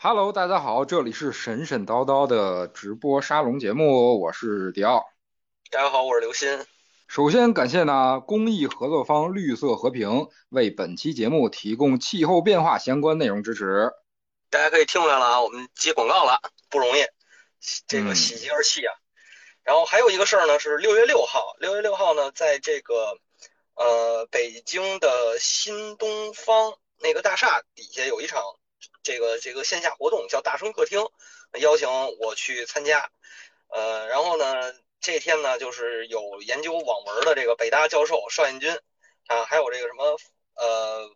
Hello，大家好，这里是神神叨叨的直播沙龙节目，我是迪奥。大家好，我是刘鑫。首先感谢呢公益合作方绿色和平为本期节目提供气候变化相关内容支持。大家可以听出来了啊，我们接广告了，不容易，这个嗯喜极而泣啊。然后还有一个事儿呢，是六月六号，六月六号呢，在这个呃北京的新东方那个大厦底下有一场这个这个线下活动，叫大声客厅，邀请我去参加。呃，然后呢，这天呢，就是有研究网文的这个北大教授邵彦军啊，还有这个什么呃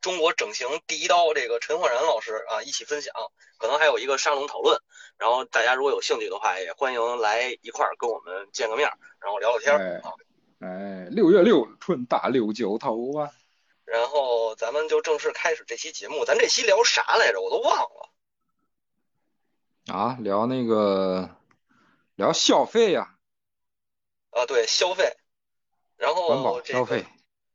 中国整形第一刀这个陈焕然老师啊一起分享，可能还有一个沙龙讨论。然后大家如果有兴趣的话，也欢迎来一块儿跟我们见个面，然后聊聊天儿啊。哎，六月六，春大六九头啊！然后咱们就正式开始这期节目。咱这期聊啥来着？我都忘了。啊，聊那个聊消费呀、啊，对，消费。然环后保这个消费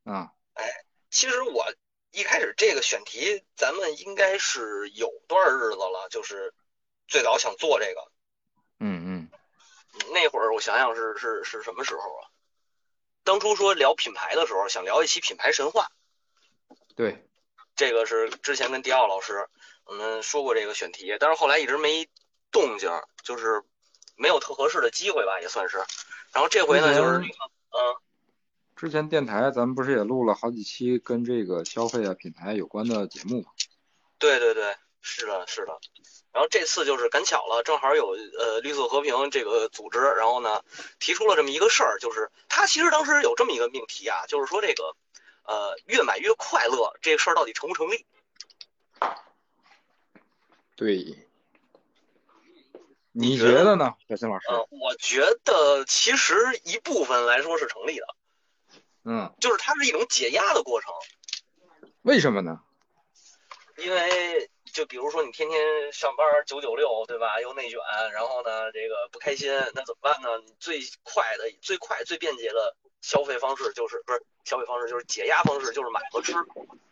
啊，哎其实我一开始这个选题，咱们应该是有段日子了，就是最早想做这个。嗯嗯，那会儿我想想是是是什么时候啊？当初说聊品牌的时候，想聊一期品牌神话，对，这个是之前跟迪奥老师我们说过这个选题，但是后来一直没动静，就是没有特合适的机会吧，也算是。然后这回呢，就是嗯，之前电台咱们不是也录了好几期跟这个消费啊、品牌有关的节目吗？对对对，是的，是的。然后这次就是赶巧了，正好有呃绿色和平这个组织，然后呢提出了这么一个事儿，就是他其实当时有这么一个命题啊，就是说这个呃越买越快乐这个事儿到底成不成立？对，你觉得呢，小新老师？呃，我觉得其实一部分来说是成立的，嗯，就是它是一种解压的过程，为什么呢？因为就比如说你天天上班九九六，对吧？又内卷，然后呢这个不开心，那怎么办呢？你最快的、最快、最便捷的消费方式就是不是消费方式，就是解压方式，就是买和吃。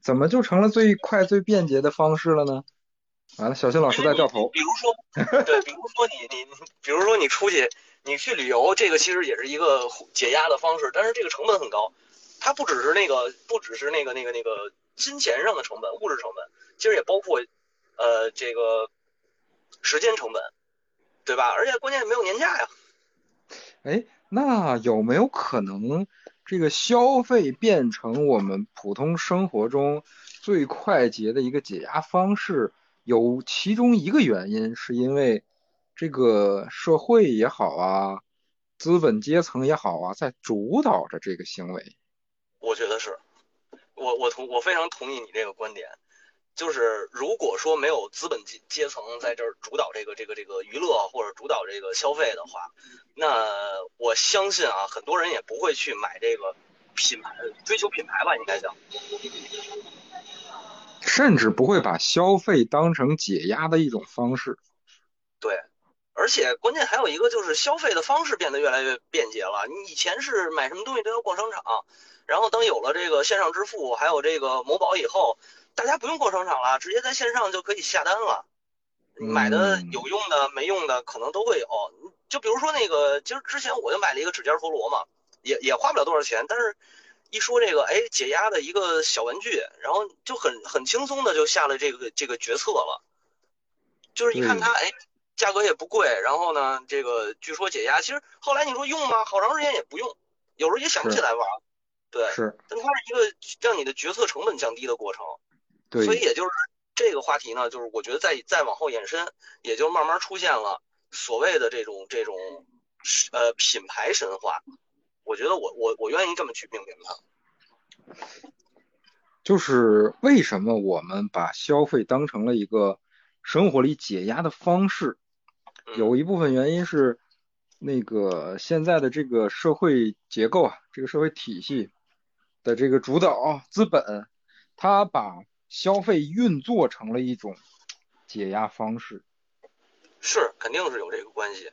怎么就成了最快最便捷的方式了呢？完了，小新老师在掉头。比如说，对，比如说你你，比如说你出去，你去旅游，这个其实也是一个解压的方式，但是这个成本很高，它不只是那个，不只是那个那个那个金钱上的成本，物质成本，其实也包括呃这个时间成本，对吧？而且关键没有年假呀。哎，那有没有可能这个消费变成我们普通生活中最快捷的一个解压方式？有其中一个原因是因为这个社会也好啊，资本阶层也好啊，在主导着这个行为。我觉得是，我我同我非常同意你这个观点，就是如果说没有资本阶阶层在这儿主导这个这个这个娱乐或者主导这个消费的话，那我相信啊，很多人也不会去买这个品牌，追求品牌吧，应该讲。甚至不会把消费当成解压的一种方式。对，而且关键还有一个就是消费的方式变得越来越便捷了。你以前是买什么东西都要逛商场，然后当有了这个线上支付，还有这个某宝以后，大家不用逛商场了，直接在线上就可以下单了。买的嗯有用的、没用的可能都会有。就比如说那个，其实之前我就买了一个指尖陀螺嘛，也也花不了多少钱，但是一说这个，哎，解压的一个小玩具，然后就很很轻松的就下了这个这个决策了。就是一看它，哎，价格也不贵，然后呢，这个据说解压，其实后来你说用吗？好长时间也不用，有时候也想不起来玩。对，是，但它是一个让你的决策成本降低的过程。对，所以也就是这个话题呢，就是我觉得再再往后延伸，也就慢慢出现了所谓的这种这种呃品牌神话。我觉得我我我愿意这么去命名它。就是为什么我们把消费当成了一个生活里解压的方式？嗯有一部分原因是那个现在的这个社会结构啊，这个社会体系的这个主导资本，它把消费运作成了一种解压方式，是肯定是有这个关系。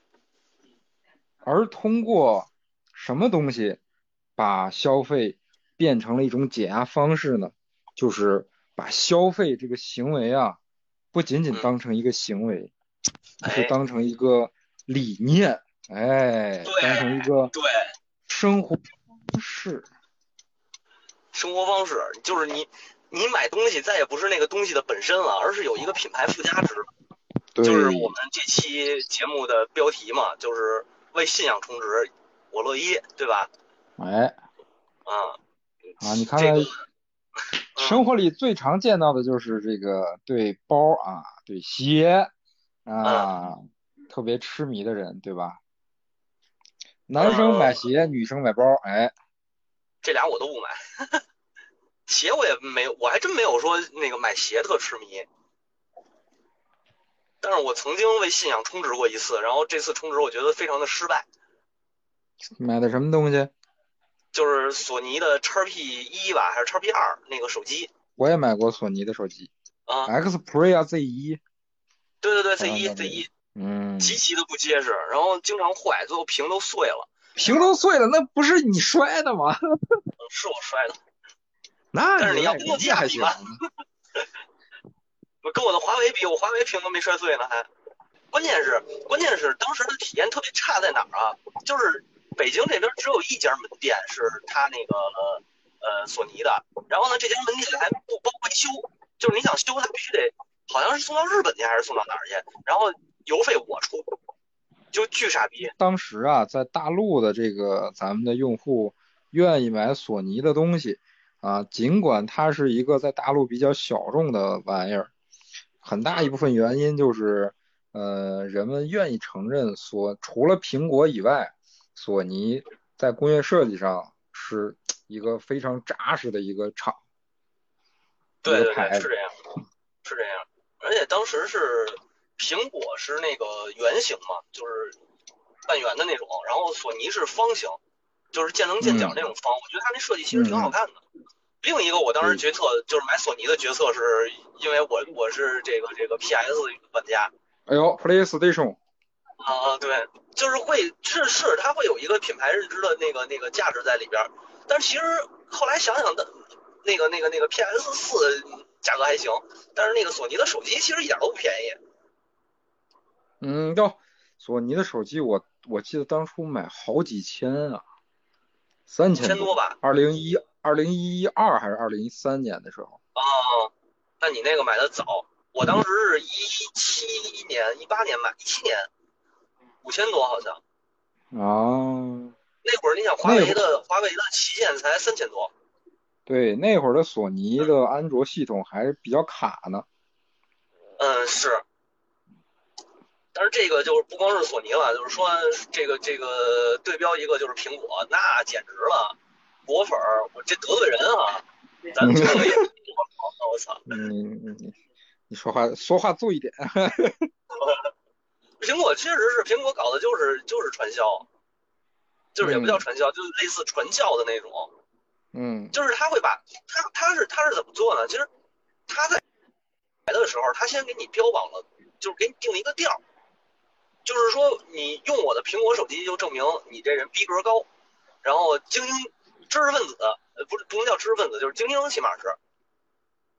而通过什么东西把消费变成了一种解压方式呢？就是把消费这个行为啊不仅仅当成一个行为，是当成一个理念，哎，当成一个对生活方式。生活方式就是你，你买东西再也不是那个东西的本身了，而是有一个品牌附加值。就是我们这期节目的标题嘛，就是为信仰充值，我乐意，对吧？哎，啊啊，你看看，生活里最常见到的就是这个对包啊，对鞋啊，特别痴迷的人，对吧？男生买鞋，女生买包，哎，这俩我都不买。鞋我也没有，我还真没有说那个买鞋特痴迷。但是我曾经为信仰充值过一次，然后这次充值我觉得非常的失败。买的什么东西？就是索尼的叉 P 一吧，还是叉 P 二那个手机？我也买过索尼的手机啊，Xperia Z 一。对对对，Z 一 Z 一，嗯，极其的不结实，然后经常坏，最后屏都碎了。屏都碎了，那不是你摔的吗？是我摔的。那但是你要跟我还比吧？跟我的华为比，我华为屏都没摔碎呢，还。关键是，关键是当时的体验特别差在哪儿啊？就是北京这边只有一家门店是他那个呃索尼的，然后呢，这家门店还不包维修，就是你想修它必须得，好像是送到日本去还是送到哪儿去？然后邮费我出，就巨傻逼。当时啊，在大陆的这个咱们的用户愿意买索尼的东西啊，尽管它是一个在大陆比较小众的玩意儿。很大一部分原因就是，呃，人们愿意承认索除了苹果以外，索尼在工业设计上是一个非常扎实的一个厂。对对对，是这样，是这样。而且当时是苹果是那个圆形嘛，就是半圆的那种，然后索尼是方形，就是见棱见角那种方。我觉得它那设计其实挺好看的。另一个我当时决策就是买索尼的决策，是因为我我是这个这个 PS 玩家。哎呦，PlayStation。啊，对，就是会是是，它会有一个品牌认知的那个那个价值在里边。但其实后来想想的，那个那个那个 PS 四价格还行，但是那个索尼的手机其实一点都不便宜。嗯，要索尼的手机，我我记得当初买好几千啊，三千多吧，二零一。二零一二还是二零一三年的时候？哦，那你那个买的早，我当时是一七年、一八年买，一七年五千多好像。哦。那会儿你想华为的华为的旗舰才三千多。对，那会儿的索尼的安卓系统还比较卡呢。嗯，是。但是这个就是不光是索尼了，就是说这个这个对标一个就是苹果，那简直了。果粉儿，我这得罪人啊！咱这个也我操！嗯你你说话说话注意点。苹果确实是苹果搞的，就是就是传销，就是也不叫传销，就是类似传教的那种。嗯。就是他会把他他是他是怎么做呢？其实他在来的时候，他先给你标榜了，就是给你定一个调，就是说你用我的苹果手机，就证明你这人逼格高，然后精英。知识分子，呃，不是不能叫知识分子，就是精英，起码是，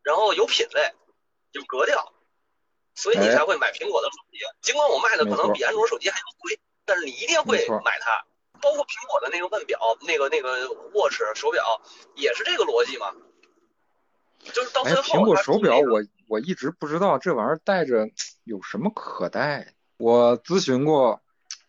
然后有品位，有格调，所以你才会买苹果的手机。尽管我卖的可能比安卓手机还要贵，但是你一定会买它。包括苹果的那个腕表，那个那个 Watch 手表，也是这个逻辑嘛。就是到最后，苹果手表我我一直不知道这玩意儿戴着有什么可戴。我咨询过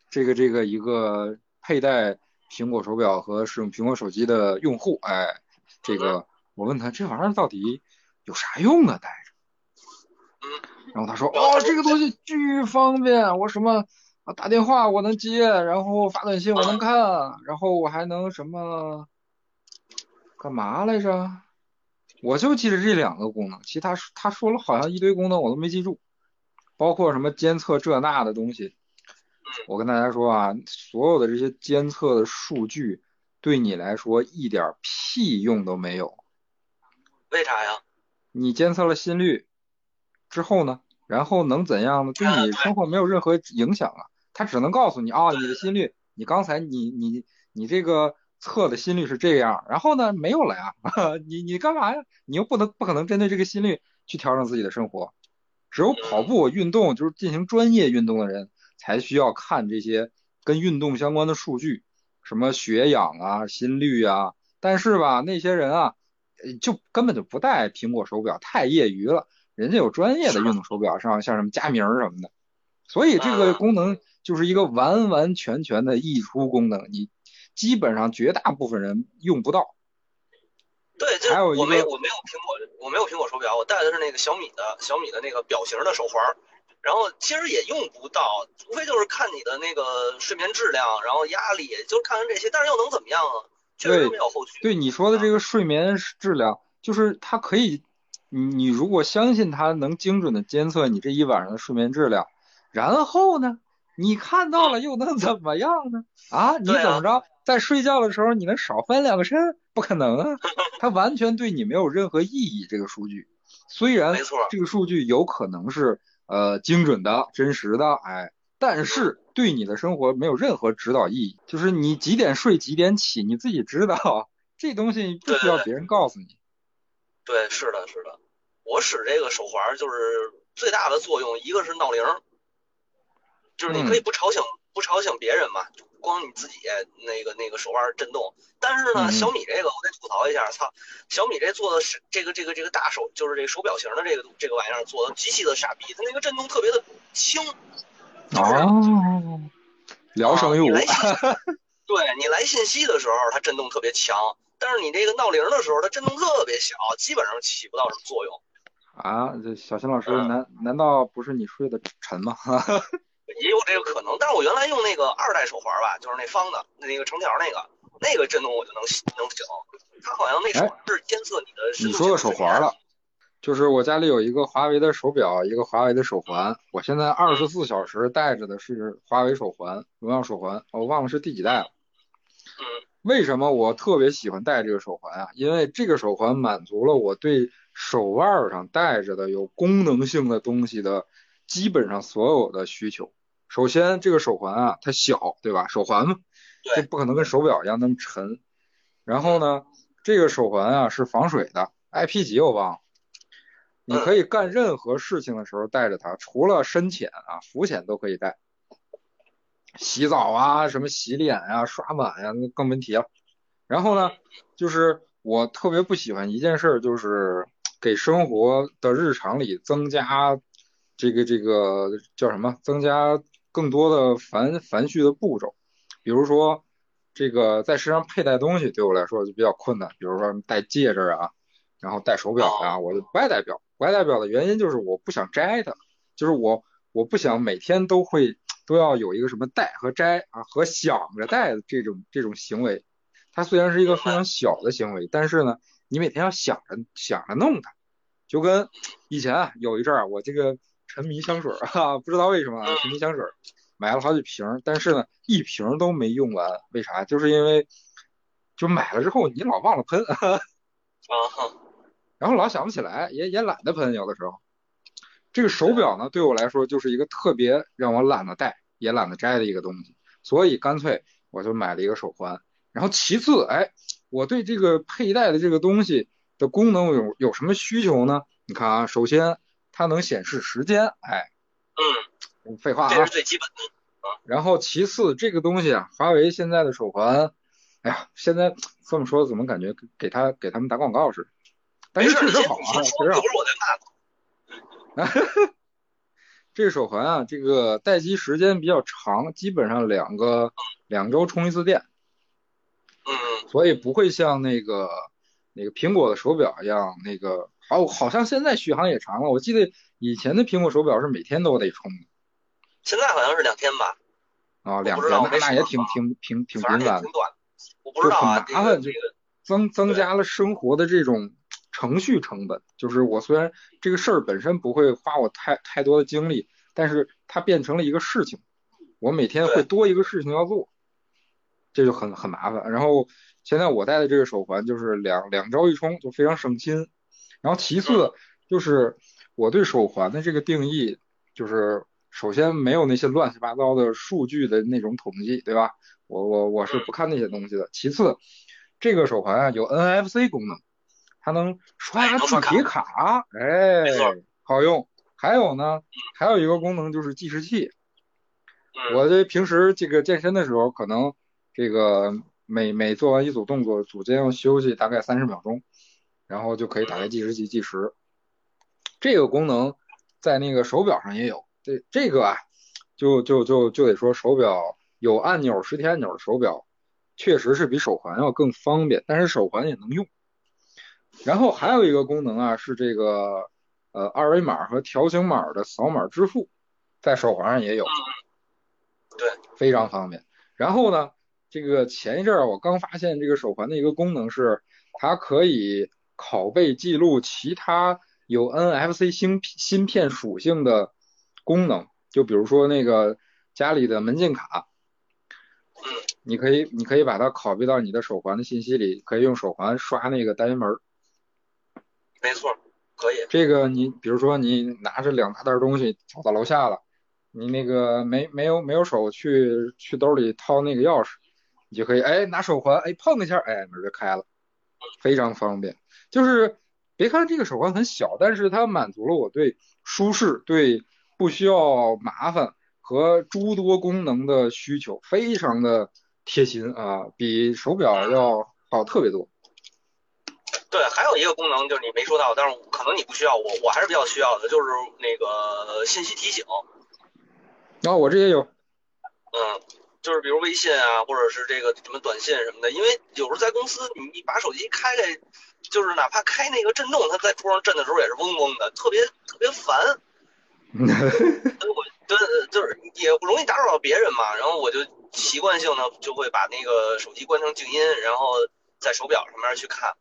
这个这个一个佩戴。苹果手表和使用苹果手机的用户，哎，这个我问他这玩意儿到底有啥用啊？带着，然后他说，哦，这个东西巨方便，我什么打电话我能接，然后发短信我能看，然后我还能什么干嘛来着？我就记得这两个功能，其他他说了好像一堆功能我都没记住，包括什么监测这那的东西。我跟大家说啊，所有的这些监测的数据对你来说一点屁用都没有。为啥呀？你监测了心率之后呢？然后能怎样呢？对你生活没有任何影响啊。它只能告诉你啊，你的心率，你刚才你你你这个测的心率是这样，然后呢没有了呀。你你干嘛呀？你又不能不可能针对这个心率去调整自己的生活。只有跑步运动就是进行专业运动的人才需要看这些跟运动相关的数据，什么血氧啊、心率啊。但是吧，那些人啊，就根本就不戴苹果手表，太业余了。人家有专业的运动手表，上像什么佳明什么的。所以这个功能就是一个完完全全的溢出功能，你基本上绝大部分人用不到。对，还有一个我没我没有苹果，我没有苹果手表，我戴的是那个小米的小米的那个表型的手环，然后其实也用不到，无非就是看你的那个睡眠质量，然后压力，就看看这些，但是又能怎么样啊？确实没有后续。对你说的这个睡眠质量，就是它可以，你你如果相信它能精准的监测你这一晚上的睡眠质量，然后呢，你看到了又能怎么样呢？啊，你怎么着，在睡觉的时候你能少翻两个身？不可能啊，它完全对你没有任何意义。这个数据虽然没错，这个数据有可能是呃精准的、真实的，哎，但是对你的生活没有任何指导意义。就是你几点睡、几点起，你自己知道，这东西不需要别人告诉你。对，是的，是的，我使这个手环就是最大的作用，一个是闹铃，就是你可以不吵醒、不吵醒别人嘛。光你自己那个那个手腕震动，但是呢，小米这个我得吐槽一下，操，小米这做的是这个这个这个大手，就是这个手表型的这个这个玩意儿做的极其的傻逼，它那个震动特别的轻。哦，聊胜于无。对你来信息的时候，它震动特别强，但是你这个闹铃的时候，它震动特别小，基本上起不到什么作用。啊，这小新老师，难难道不是你睡得沉吗？也有这个可能，但是我原来用那个二代手环吧，就是那方的，那个成条那个，那个震动我就能能醒。它好像那手是监测你的。你说的手环了，就是我家里有一个华为的手表，一个华为的手环，我现在二十四小时戴着的是华为手环，荣耀手环，我忘了是第几代了。嗯。为什么我特别喜欢戴这个手环啊？因为这个手环满足了我对手腕上戴着的有功能性的东西的基本上所有的需求。首先，这个手环啊，它小，对吧？手环嘛，就不可能跟手表一样那么沉。然后呢，这个手环啊是防水的，IP 级我忘了。你可以干任何事情的时候带着它，除了深浅啊、浮潜都可以带。洗澡啊，什么洗脸啊、刷碗呀，那更没提了。然后呢，就是我特别不喜欢一件事，就是给生活的日常里增加这个这个叫什么？增加。更多的繁繁序的步骤，比如说这个在身上佩戴东西对我来说就比较困难，比如说戴戒指啊，然后戴手表啊，我就不爱戴表。不爱戴表的原因就是我不想摘它，就是我我不想每天都会都要有一个什么戴和摘啊和想着戴的这种这种行为。它虽然是一个非常小的行为，但是呢，你每天要想着想着弄它，就跟以前啊有一阵儿我这个。沉迷香水啊，不知道为什么啊，沉迷香水，买了好几瓶，但是呢，一瓶都没用完，为啥？就是因为就买了之后你老忘了喷，啊，然后老想不起来，也也懒得喷，有的时候。这个手表呢，对我来说就是一个特别让我懒得戴，也懒得摘的一个东西，所以干脆我就买了一个手环。然后其次，哎，我对这个佩戴的这个东西的功能有有什么需求呢？你看啊，首先。它能显示时间，哎，嗯，废话啊，这是最基本的然后其次，这个东西啊，华为现在的手环，哎呀，现在这么说怎么感觉给他给他们打广告似的？但是确实好啊，确实好。这个手环啊，这个待机时间比较长，基本上两个两周充一次电。嗯。所以不会像那个那个苹果的手表一样那个。哦，好像现在续航也长了。我记得以前的苹果手表是每天都得充的，现在好像是两天吧？啊，两天那那也挺挺挺挺频繁的。我不知道啊，很麻烦，这个增增加了生活的这种程序成本。就是我虽然这个事儿本身不会花我太太多的精力，但是它变成了一个事情，我每天会多一个事情要做，这就很很麻烦。然后现在我戴的这个手环就是两两招一冲，就非常省心。然后其次就是我对手环的这个定义，就是首先没有那些乱七八糟的数据的那种统计，对吧？我我我是不看那些东西的。其次，这个手环啊有 NFC 功能，它能刷字体卡，哎，好用，还有呢，还有一个功能就是计时器。嗯我这平时这个健身的时候，可能这个每每做完一组动作，组间要休息大概三十秒钟，然后就可以打开计时器计时。这个功能在那个手表上也有。这这个啊，就就就就得说手表有按钮、实体按钮的手表，确实是比手环要更方便，但是手环也能用。然后还有一个功能啊，是这个呃二维码和条形码的扫码支付，在手环上也有。对，非常方便。然后呢，这个前一阵儿我刚发现这个手环的一个功能是，它可以拷贝记录其他有 NFC 芯芯片属性的功能，就比如说那个家里的门禁卡，嗯你可以你可以把它拷贝到你的手环的信息里，可以用手环刷那个单元门儿。没错，可以。这个你比如说你拿着两大袋东西走到楼下了，你那个没没有没有手去去兜里掏那个钥匙，你就可以哎拿手环哎碰一下哎门就开了，非常方便。就是别看这个手环很小，但是它满足了我对舒适、对不需要麻烦和诸多功能的需求，非常的贴心啊，比手表要好特别多。对，还有一个功能就是你没说到，但是可能你不需要，我我还是比较需要的，就是那个信息提醒。然后我这也有。嗯，就是比如微信啊，或者是这个什么短信什么的，因为有时候在公司，你你把手机开开，就是哪怕开那个震动，它在桌上震的时候也是嗡嗡的，特别特别烦。所以我对就是也容易打扰到别人嘛，然后我就习惯性的就会把那个手机关成静音，然后在手表上面去看。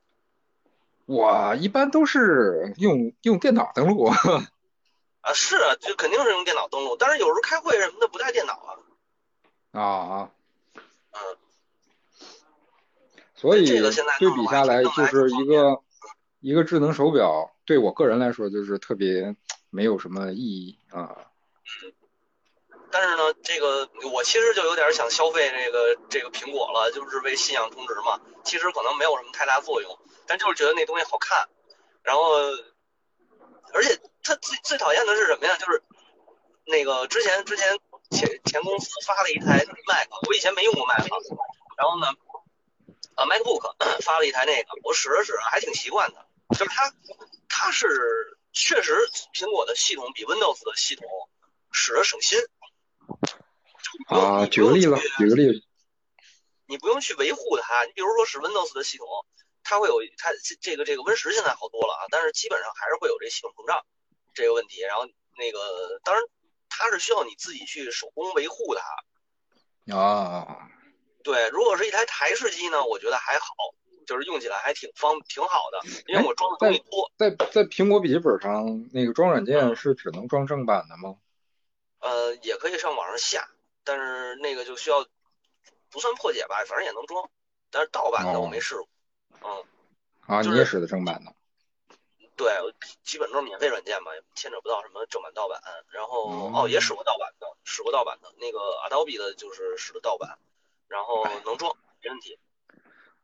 我一般都是用用电脑登录。啊，是啊，就肯定是用电脑登录，但是有时候开会什么的不带电脑啊。啊啊，嗯，所以对比下来，就是一个一个智能手表，对我个人来说就是特别没有什么意义啊。但是呢，这个我其实就有点想消费这个这个苹果了，就是为信仰充值嘛。其实可能没有什么太大作用，但就是觉得那东西好看。然后，而且他最最讨厌的是什么呀？就是那个之前之前前前公司发了一台 Mac，我以前没用过 Mac，然后呢，啊 MacBook 发了一台那个，我使了使着还挺习惯的，就是它它是确实苹果的系统比 Windows 的系统使着省心。啊，举个例子，举个例子，你不用去维护它。你比如说使 Windows 的系统，它会有它这这个这个 Win 十现在好多了啊，但是基本上还是会有这系统膨胀这个问题。然后那个当然它是需要你自己去手工维护它。啊，对，如果是一台台式机呢，我觉得还好，就是用起来还挺方挺好的，因为我装的东西多。在在苹果笔记本上那个装软件是只能装正版的吗？呃，也可以上网上下，但是那个就需要不算破解吧，反正也能装。但是盗版的我没试过。嗯，啊，就是你也使的正版的？对，基本都是免费软件嘛，牵扯不到什么正版盗版。然后哦哦，也使过盗版的，使过盗版的那个 Adobe 的，就是使的盗版，然后能装，没问题。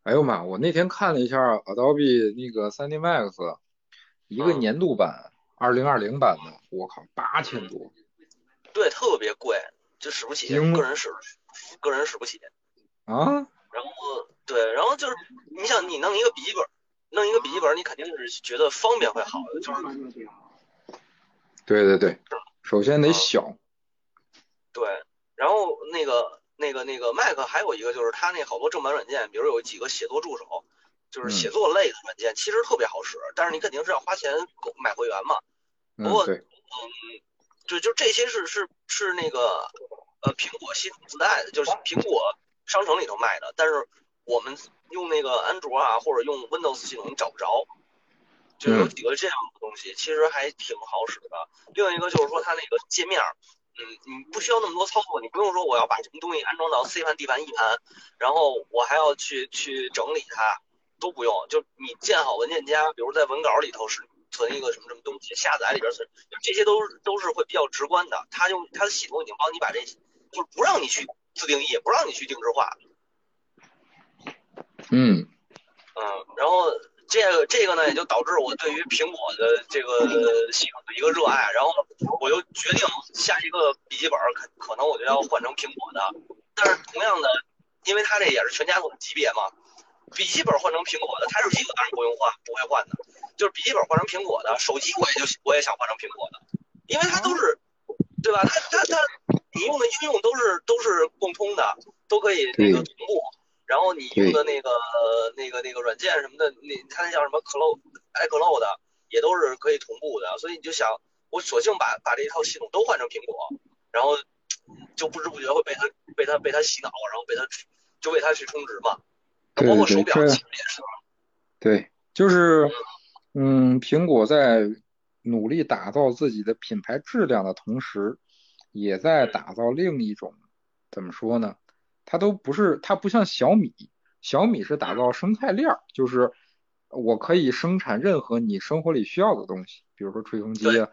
哎呦妈！我那天看了一下 Adobe 那个 3D Max，一个嗯年度版，二零二零版的，我靠，八千多！对，特别贵，就使不起，个人使，个人使不起。啊，然后对，然后就是你想你弄一个笔记本，弄一个笔记本，你肯定是觉得方便会好的，就是对对对，首先得啊小，对。然后那个那个那个 Mac 还有一个就是它那好多正版软件，比如有几个写作助手，就是写作类的软件，其实特别好使，但是你肯定是要花钱购买会员嘛。嗯不过对，嗯，对，就这些是是是那个呃苹果系统自带的，就是苹果商城里头卖的，但是我们用那个安卓啊或者用 Windows 系统你找不着，就有嗯几个这样的东西，其实还挺好使的。另一个就是说它那个界面，嗯，你不需要那么多操作，你不用说我要把什么东西安装到 C 盘、D 盘、E 盘，然后我还要去去整理它，都不用，就你建好文件夹，比如在文稿里头是存一个什么什么东西，下载里边存，就这些都是都是会比较直观的。它用它的系统已经帮你把这，就是不让你去自定义，不让你去定制化，嗯嗯，然后这个这个呢，也就导致我对于苹果的这个系统的一个热爱，然后我就决定下一个笔记本可可能我就要换成苹果的。但是同样的，因为它这也是全家桶级别嘛，笔记本换成苹果的，台式机我当然不用换，不会换的。就是笔记本换成苹果的，手机我也就我也想换成苹果的，因为它都是，对吧？它它它，你用的应用都是都是共通的，都可以那个同步。然后你用的那个那个那个软件什么的，那它那叫什么 Cloud iCloud 的，也都是可以同步的。所以你就想，我索性把把这一套系统都换成苹果，然后就不知不觉会被它被它被它洗脑，然后被它就为它去充值嘛。包括手表其实也是。对，就是嗯，苹果在努力打造自己的品牌质量的同时，也在打造另一种怎么说呢？它都不是，它不像小米，小米是打造生态链儿，就是我可以生产任何你生活里需要的东西，比如说吹风机啊，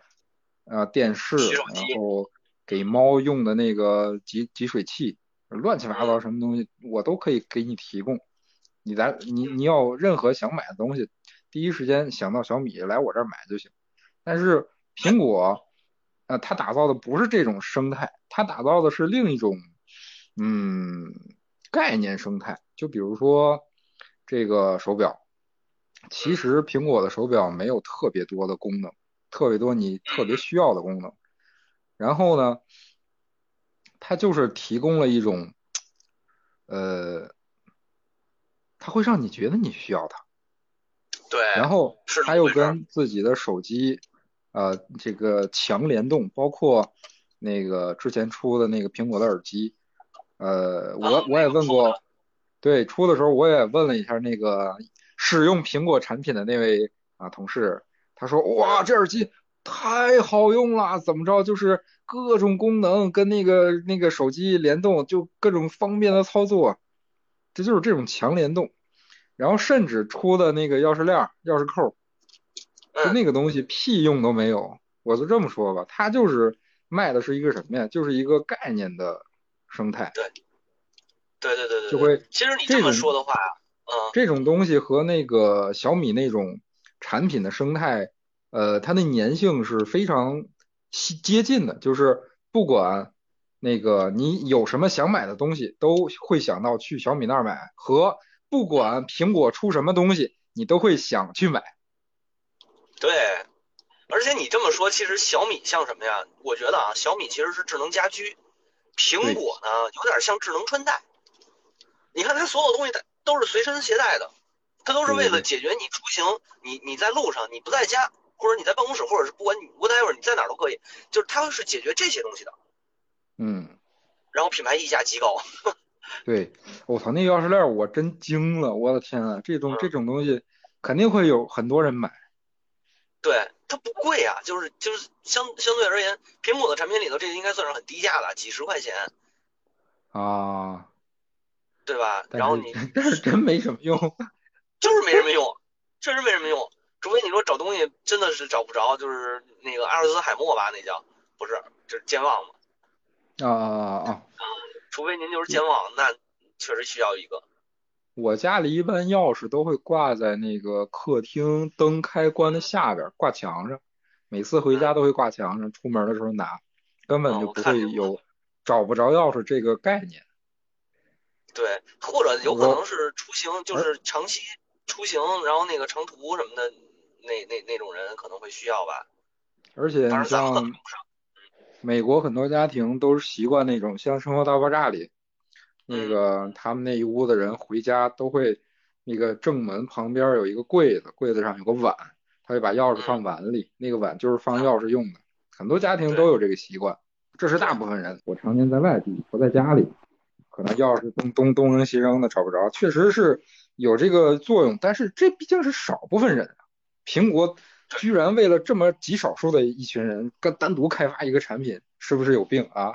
啊电视，然后给猫用的那个集集水器，乱七八糟什么东西我都可以给你提供。你来，你你要任何想买的东西，第一时间想到小米来我这儿买就行。但是苹果，呃，它打造的不是这种生态，它打造的是另一种。嗯，概念生态，就比如说这个手表，其实苹果的手表没有特别多的功能，特别多你特别需要的功能。然后呢，它就是提供了一种，呃，它会让你觉得你需要它。对。然后它又跟自己的手机，呃，这个强联动，包括那个之前出的那个苹果的耳机。呃，我我也问过，对出的时候我也问了一下那个使用苹果产品的那位啊同事，他说哇这耳机太好用了，怎么着就是各种功能跟那个那个手机联动，就各种方便的操作，这就是这种强联动。然后甚至出的那个钥匙链、钥匙扣，就那个东西屁用都没有。我就这么说吧，它就是卖的是一个什么呀？就是一个概念的。生态对，对对对对，就会其实你这么说的话，嗯，这种东西和那个小米那种产品的生态，呃，它的粘性是非常接近的，就是不管那个你有什么想买的东西，都会想到去小米那儿买，和不管苹果出什么东西，你都会想去买。对，而且你这么说，其实小米像什么呀？我觉得啊，小米其实是智能家居。苹果呢，有点像智能穿戴。你看它所有东西，它都是随身携带的，它都是为了解决你出行，你你在路上，你不在家，或者你在办公室，或者是不管你 whatever 你在哪都可以，就是它是解决这些东西的。嗯。然后品牌溢价极高。对，我操，那钥匙链我真惊了，我的天啊，这种这种东西肯定会有很多人买。对。它不贵啊，就是就是相相对而言，苹果的产品里头，这个应该算是很低价的，几十块钱啊，对吧？然后你但是真没什么用，就是没什么用，确实没什么用，除非你说找东西真的是找不着，就是那个阿尔兹海默吧，那叫不是，就是健忘嘛？啊啊啊啊！除非您就是健忘，那确实需要一个。我家里一般钥匙都会挂在那个客厅灯开关的下边，挂墙上。每次回家都会挂墙上，出门的时候拿，根本就不会有找不着钥匙这个概念。对，或者有可能是出行，就是长期出行，然后那个长途什么的，那那那种人可能会需要吧。而且像美国很多家庭都是习惯那种，像《生活大爆炸》里。那个他们那一屋子人回家都会，那个正门旁边有一个柜子，柜子上有个碗，他会把钥匙放碗里，那个碗就是放钥匙用的。很多家庭都有这个习惯，这是大部分人。我常年在外地，不在家里，可能钥匙东东东扔西扔的找不着，确实是有这个作用。但是这毕竟是少部分人啊，苹果居然为了这么极少数的一群人，单单独开发一个产品，是不是有病啊？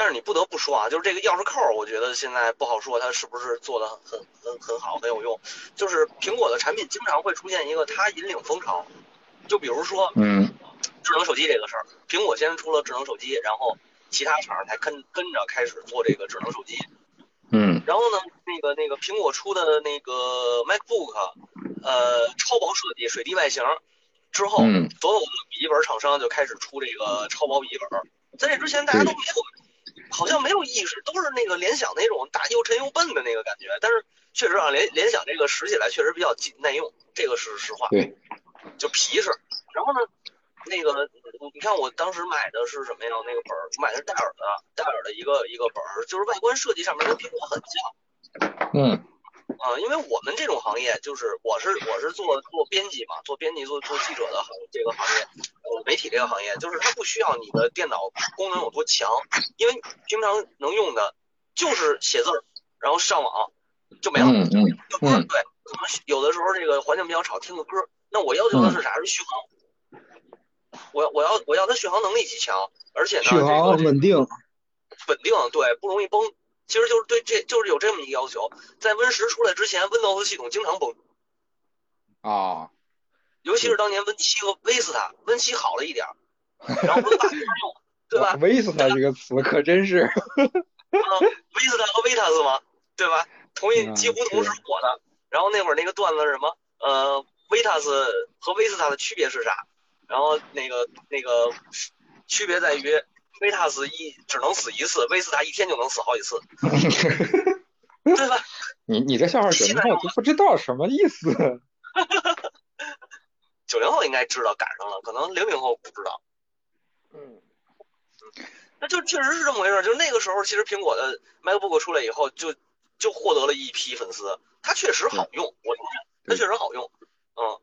但是你不得不说啊，就是这个钥匙扣，我觉得现在不好说它是不是做的很很很好，很有用。就是苹果的产品经常会出现一个它引领风潮，就比如说，嗯，智能手机这个事儿，苹果先出了智能手机，然后其他厂才跟跟着开始做这个智能手机。嗯然后呢，那个那个苹果出的那个 MacBook，呃，超薄设计、水滴外形之后，嗯所有的笔记本厂商就开始出这个超薄笔记本。在这之前，大家都没有，好像没有意识，都是那个联想那种大又沉又笨的那个感觉。但是确实啊，联联想这个使起来确实比较耐用，这个是实话。对，就皮实。然后呢，那个你看我当时买的是什么呀？那个本儿，我买的是戴尔的，戴尔的一个一个本儿，就是外观设计上面跟苹果很像。嗯啊、因为我们这种行业，就是我是我是做做编辑嘛，做编辑做做记者的行这个行业，呃，媒体这个行业，就是它不需要你的电脑功能有多强，因为平常能用的就是写字儿，然后上网就没了。嗯嗯对，可能有的时候这个环境比较吵，听个歌。那我要求的是啥？是续航。我我要我要它续航能力极强，而且呢，续航这个稳定，稳定，对，不容易崩。其实就是对这就是有这么一个要求，在 Win 十出来之前，Windows 系统经常崩，啊，尤其是当年 Win 七和 Vista Win 七好了一点儿，然后 Win 八没法用，对吧？？Vista 这个词可真是，啊，Vista 和 Vitas 吗，对吧？同一嗯几乎同时是火的。然后那会儿那个段子是什么？呃，Vitas 和 Vista 的区别是啥？然后那个那个区别在于 Vitas 一只能死一次，Vista 一天就能死好几次，对吧？你你这笑话九零后都不知道什么意思。九零后应该知道赶上了，可能零零后不知道。嗯那就确实是这么回事儿。就那个时候，其实苹果的 MacBook 出来以后，就就获得了一批粉丝。它确实好用，我承认，它确实好用。嗯，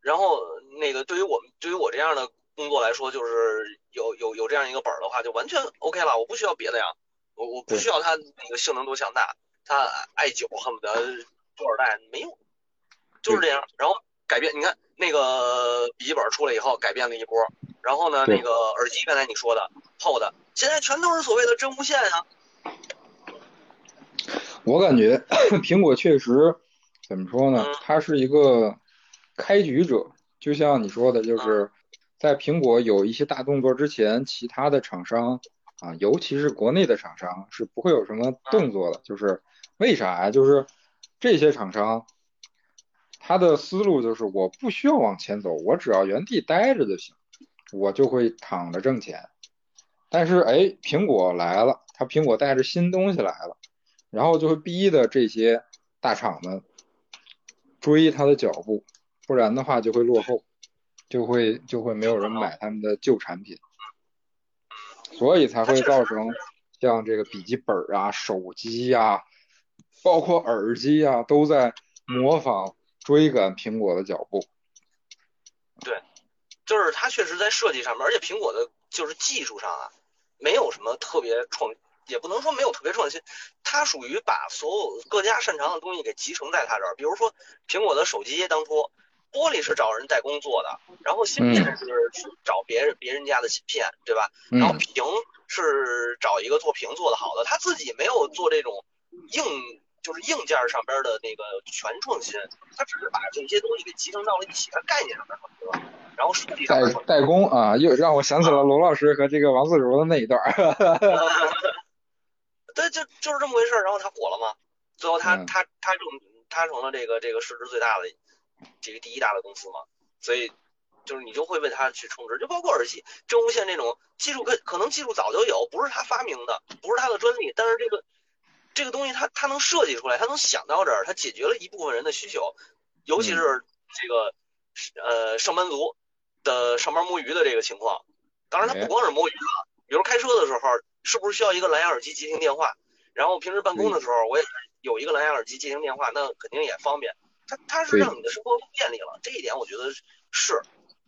然后那个对于我们对于我这样的工作来说，就是有有有这样一个本儿的话，就完全 OK 了。我不需要别的呀，我我不需要它那个性能多强大，它爱九恨不得多少代没用，就是这样。然后改变，你看那个笔记本出来以后改变了一波，然后呢，那个耳机刚才你说的厚的，现在全都是所谓的真无线啊。我感觉 苹果确实怎么说呢嗯？它是一个开局者，就像你说的，就是在苹果有一些大动作之前，其他的厂商啊，尤其是国内的厂商是不会有什么动作的。就是为啥呀？就是这些厂商，他的思路就是我不需要往前走，我只要原地待着就行，我就会躺着挣钱。但是哎，苹果来了，它苹果带着新东西来了。然后就会逼的这些大厂们追它的脚步，不然的话就会落后，就会就会没有人买他们的旧产品，所以才会造成像这个笔记本啊、手机呀、包括耳机啊、都在模仿追赶苹果的脚步。对就是它确实在设计上面，而且苹果的就是技术上啊，没有什么特别创，也不能说没有特别创新，它属于把所有各家擅长的东西给集成在它这儿。比如说苹果的手机，当初玻璃是找人代工做的，然后芯片是去找别人别人家的芯片，对吧？然后嗯，屏是找一个做屏做的好的，他自己没有做这种硬就是硬件上边的那个全创新，他只是把这些东西给集成到了一起，他概念上面创新了，然后代代工啊，又让我想起了罗老师和这个王自如的那一段儿。对，就就是这么回事儿。然后他火了嘛，最后他嗯他他成他成了这个这个市值最大的这个第一大的公司嘛，所以就是你就会为它去充值，就包括耳机真无线这种技术可可能技术早就有，不是他发明的，不是他的专利，但是这个这个东西它它能设计出来，它能想到这儿，它解决了一部分人的需求，尤其是这个呃上班族的上班摸鱼的这个情况。当然，它哎不光是摸鱼了，比如开车的时候，是不是需要一个蓝牙耳机接听电话？然后平时办公的时候，我也有一个蓝牙耳机接听电话，那肯定也方便。它它是让你的生活更便利了，这一点我觉得是，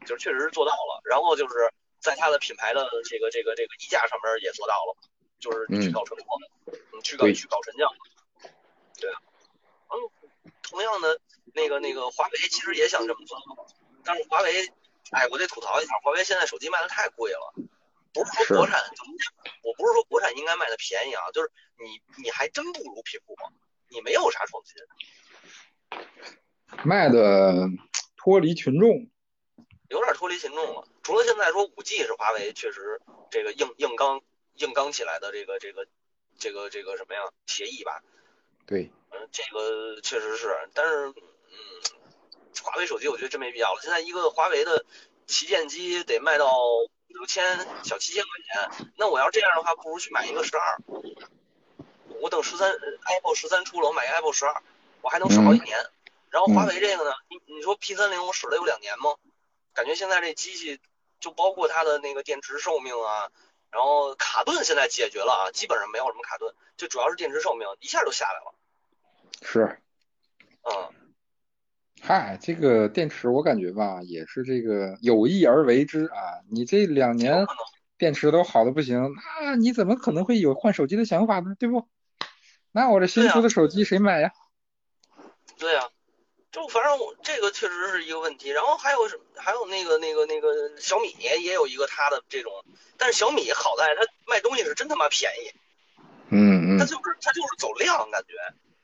就是确实是做到了。然后就是在它的品牌的这个这个这个溢价上面也做到了，就是去嗯搞成果，嗯，去搞对去搞沉降，对啊，嗯，同样的那个那个华为其实也想这么做，但是华为，哎，我得吐槽一下，华为现在手机卖的太贵了，不是是说国产，我不是说国产应该卖的便宜啊，就是你你还真不如苹果，你没有啥创新。卖的脱离群众，有点脱离群众了。除了现在说五 G 是华为确实这个硬硬刚硬刚起来的这个这个这个这个什么呀协议吧，对，嗯，这个确实是，但是嗯，华为手机我觉得真没必要了。现在一个华为的旗舰机得卖到六千小七千块钱，那我要这样的话，不如去买一个十二。我等十三 iPhone 十三出了，我买一个 iPhone 十二，我还能使好几年。然后华为这个呢，你你说 P 三零我使了有两年吗？感觉现在这机器就包括它的那个电池寿命啊，然后卡顿现在解决了啊，基本上没有什么卡顿，就主要是电池寿命一下就下来了。是，嗯，嗨，这个电池我感觉吧，也是这个有意而为之啊。你这两年电池都好的不行，那你怎么可能会有换手机的想法呢？对不？那我这新出的手机谁买呀？对呀，就反正我这个确实是一个问题。然后还有什还有那个那个那个小米也有一个它的这种，但是小米好在它卖东西是真他妈便宜。嗯嗯。它就是它就是走量感觉。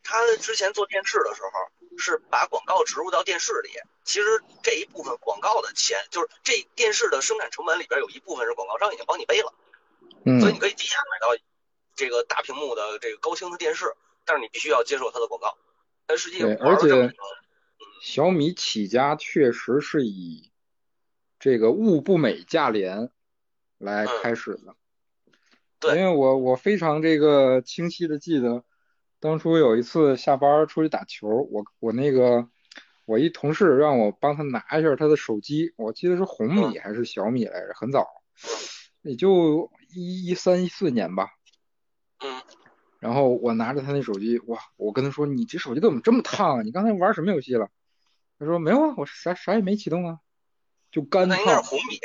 它之前做电视的时候是把广告植入到电视里，其实这一部分广告的钱就是这电视的生产成本里边有一部分是广告商已经帮你背了，嗯，所以你可以低价买到这个大屏幕的这个高清的电视，但是你必须要接受它的广告。但实际对，而且小米起家确实是以这个物不美价廉来开始的，对，因为我我非常这个清晰的记得。当初有一次下班出去打球，我我那个我一同事让我帮他拿一下他的手机，我记得是红米还是小米来着，很早，也就一一三一四年吧。嗯。然后我拿着他那手机，哇！我跟他说：“你这手机怎么这么烫啊？你刚才玩什么游戏了？”他说：“没有啊，我啥啥也没启动啊，就干烫。”那红米。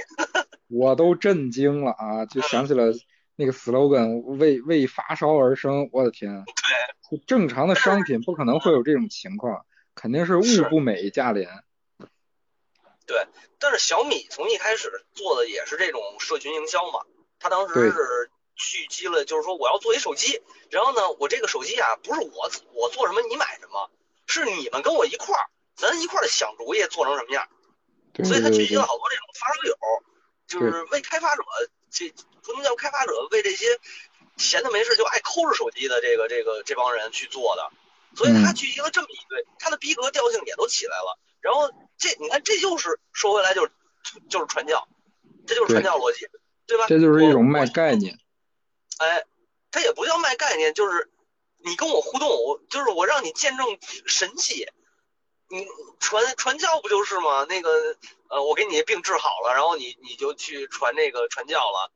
我都震惊了啊！就想起了那个 slogan：“ 为为发烧而生。”我的天！对。正常的商品不可能会有这种情况，肯定是物不美价廉。对，但是小米从一开始做的也是这种社群营销嘛，他当时是聚集了，就是说我要做一手机，然后呢，我这个手机啊，不是我我做什么你买什么，是你们跟我一块儿，咱一块儿想主意做成什么样。所以他聚集了好多这种发烧友，就是为开发者，这不能叫开发者，为这些。闲的没事就爱抠着手机的这个这个这帮人去做的，所以他聚集了这么一堆，他的逼格调性也都起来了。然后这你看，这就是说回来就是就是传教，这就是传教逻辑，对吧？这就是一种卖概念。哎，他也不叫卖概念，就是你跟我互动，我就是我让你见证神迹。你传传教不就是吗？那个呃，我给你病治好了，然后你你就去传那个传教了，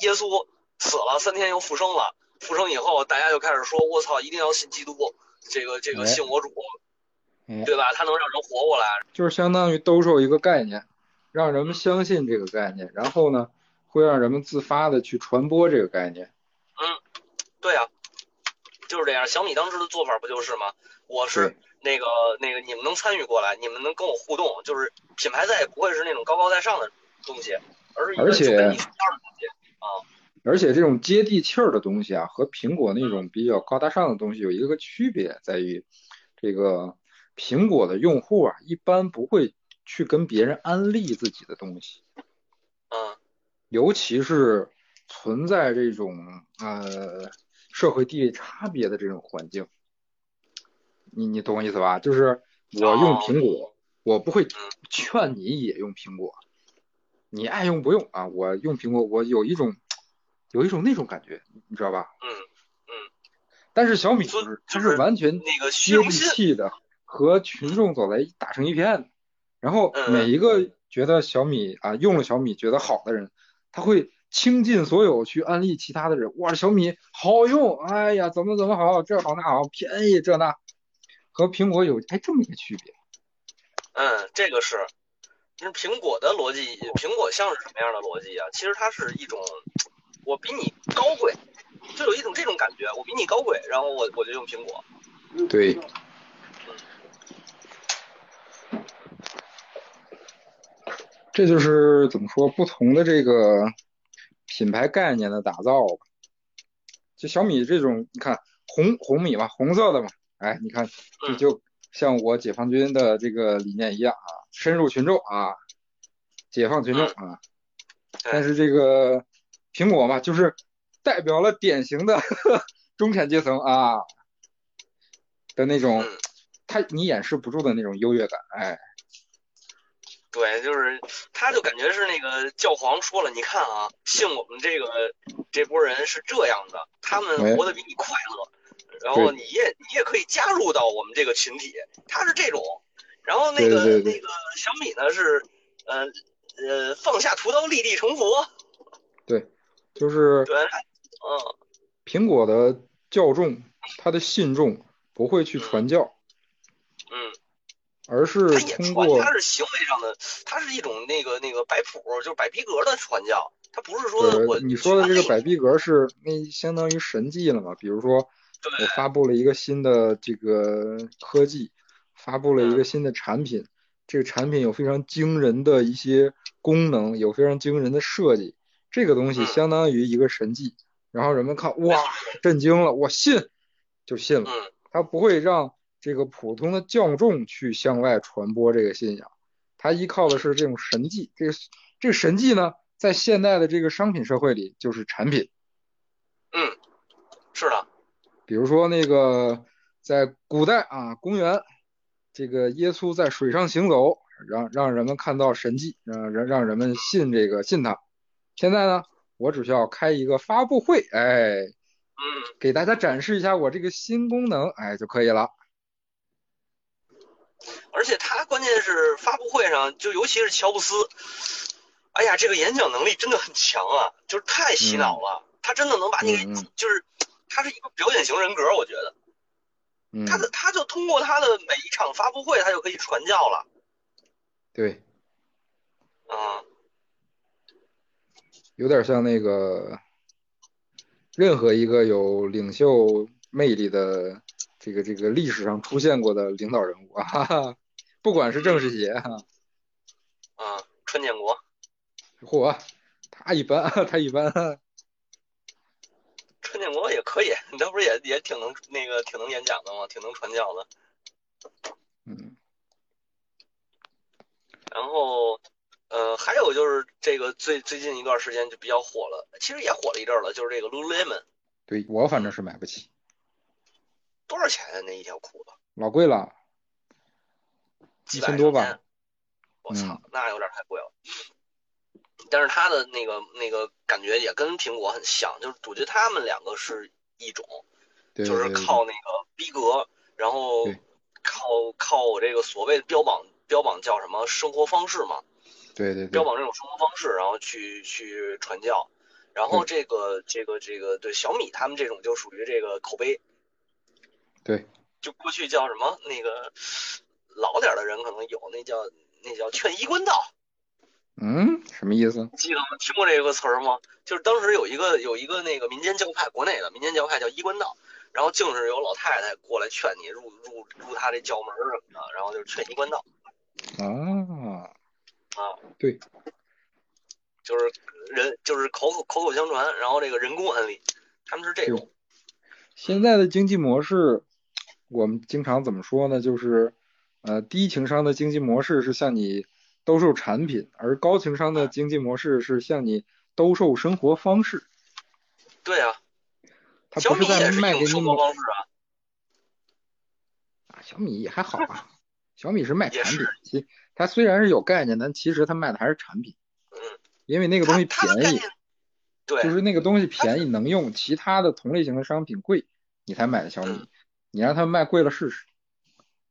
耶稣。死了三天又复生了，复生以后大家就开始说：“我操，一定要信基督，这个这个信我主，对吧？他能让人活过来。”就是相当于兜售一个概念，让人们相信这个概念，然后呢，会让人们自发的去传播这个概念。嗯，对啊，就是这样。小米当时的做法不就是吗？我是那个那个，你们能参与过来，你们能跟我互动，就是品牌再也不会是那种高高在上的东西，而是一个就跟你一样的东西啊。而且这种接地气儿的东西啊，和苹果那种比较高大上的东西有一个区别，在于这个苹果的用户啊，一般不会去跟别人安利自己的东西，嗯，尤其是存在这种呃社会地位差别的这种环境，你你懂我意思吧？就是我用苹果，我不会劝你也用苹果，你爱用不用啊，我用苹果，我有一种。有一种那种感觉，你知道吧？嗯嗯。但是小米就是，它是完全那个接地气的，和群众走在打成一片。然后每一个觉得小米啊用了小米觉得好的人，他会倾尽所有去安利其他的人。哇，小米好用，哎呀，怎么怎么好，这好那好，便宜这那，和苹果有哎这么一个区别。嗯，这个是，那苹果的逻辑，苹果像是什么样的逻辑啊？其实它是一种。我比你高贵，就有一种这种感觉。我比你高贵，然后我我就用苹果。对。这就是怎么说不同的这个品牌概念的打造吧。就小米这种，你看红红米嘛，红色的嘛，哎，你看这就像我解放军的这个理念一样啊，深入群众啊，解放群众啊。但是这个。苹果嘛，就是代表了典型的 中产阶层啊，的那种，嗯他你掩饰不住的那种优越感，哎，对，就是他就感觉是那个教皇说了，你看啊，信我们这个这波人是这样的，他哎们活得比你快乐，然后你也你也可以加入到我们这个群体，他是这种。然后那个那个小米呢是，呃呃放下屠刀立地成佛，对就是对，嗯。苹果的教众，他的信众不会去传教，嗯，而是他也传，通过他是行为上的，他是一种那个那个摆谱，就是摆逼格的传教，他不是说我对你说的这个摆逼格是那相当于神迹了嘛？比如说我发布了一个新的这个科技，发布了一嗯个新的产品，这个产品有非常惊人的一些功能，有非常惊人的设计，这个东西嗯相当于一个神迹，然后人们看哇震惊了，我信就信了，嗯他不会让这个普通的教众去向外传播这个信仰，他依靠的是这种神迹，这个这个神迹呢，在现代的这个商品社会里就是产品。嗯，是的，比如说那个在古代啊，公元，这个耶稣在水上行走，让让人们看到神迹，让让让人们信这个信他。现在呢，我只需要开一个发布会，哎，嗯。给大家展示一下我这个新功能，哎就可以了。而且他关键是发布会上，就尤其是乔布斯，哎呀，这个演讲能力真的很强啊，就是太洗脑了。他真的能把你给，就是他是一个表演型人格，我觉得嗯，他的他就通过他的每一场发布会，他就可以传教了。对，啊，有点像那个任何一个有领袖魅力的这个这个历史上出现过的领导人物啊，哈哈，不管是郑世杰哈。嗯，春建国，嚯，他一般，他一般，春建国也可以，他不是也也挺能那个挺能演讲的吗？挺能传教的。嗯然后，呃，还有就是这个最最近一段时间就比较火了，其实也火了一阵了，就是这个 Lululemon，对我反正是买不起，多少钱啊那一条裤子？老贵了，几千多吧。我操，那有点太贵了。但是它的那个那个感觉也跟苹果很像，就是我觉得他们两个是一种，对就是靠那个逼格，然后靠靠我这个所谓的标榜标榜叫什么生活方式嘛，对对对，标榜这种生活方式，然后去去传教。然后这个这个这个对小米他们这种就属于这个口碑，对就过去叫什么那个老点儿的人可能有那叫那叫劝医官道，嗯，什么意思？记得吗？听过这个词儿吗？就是当时有一个有一个那个民间教派，国内的民间教派叫医官道，然后竟是有老太太过来劝你入入入他这教门儿什么的，然后就是劝医官道啊，啊，对，就是人就是口口口口相传，然后这个人工安利，他们是这种，现在的经济模式，我们经常怎么说呢？就是，呃，低情商的经济模式是向你兜售产品，而高情商的经济模式是向你兜售生活方式。对啊，他不是在卖给你一种生活某方式啊，啊，小米还好啊，小米是卖 产品，其它虽然是有概念，但其实它卖的还是产品，嗯，因为那个东西便宜，对，就是那个东西便宜能用，其他的同类型的商品贵，你才买的小米嗯。你让他们卖贵了试试，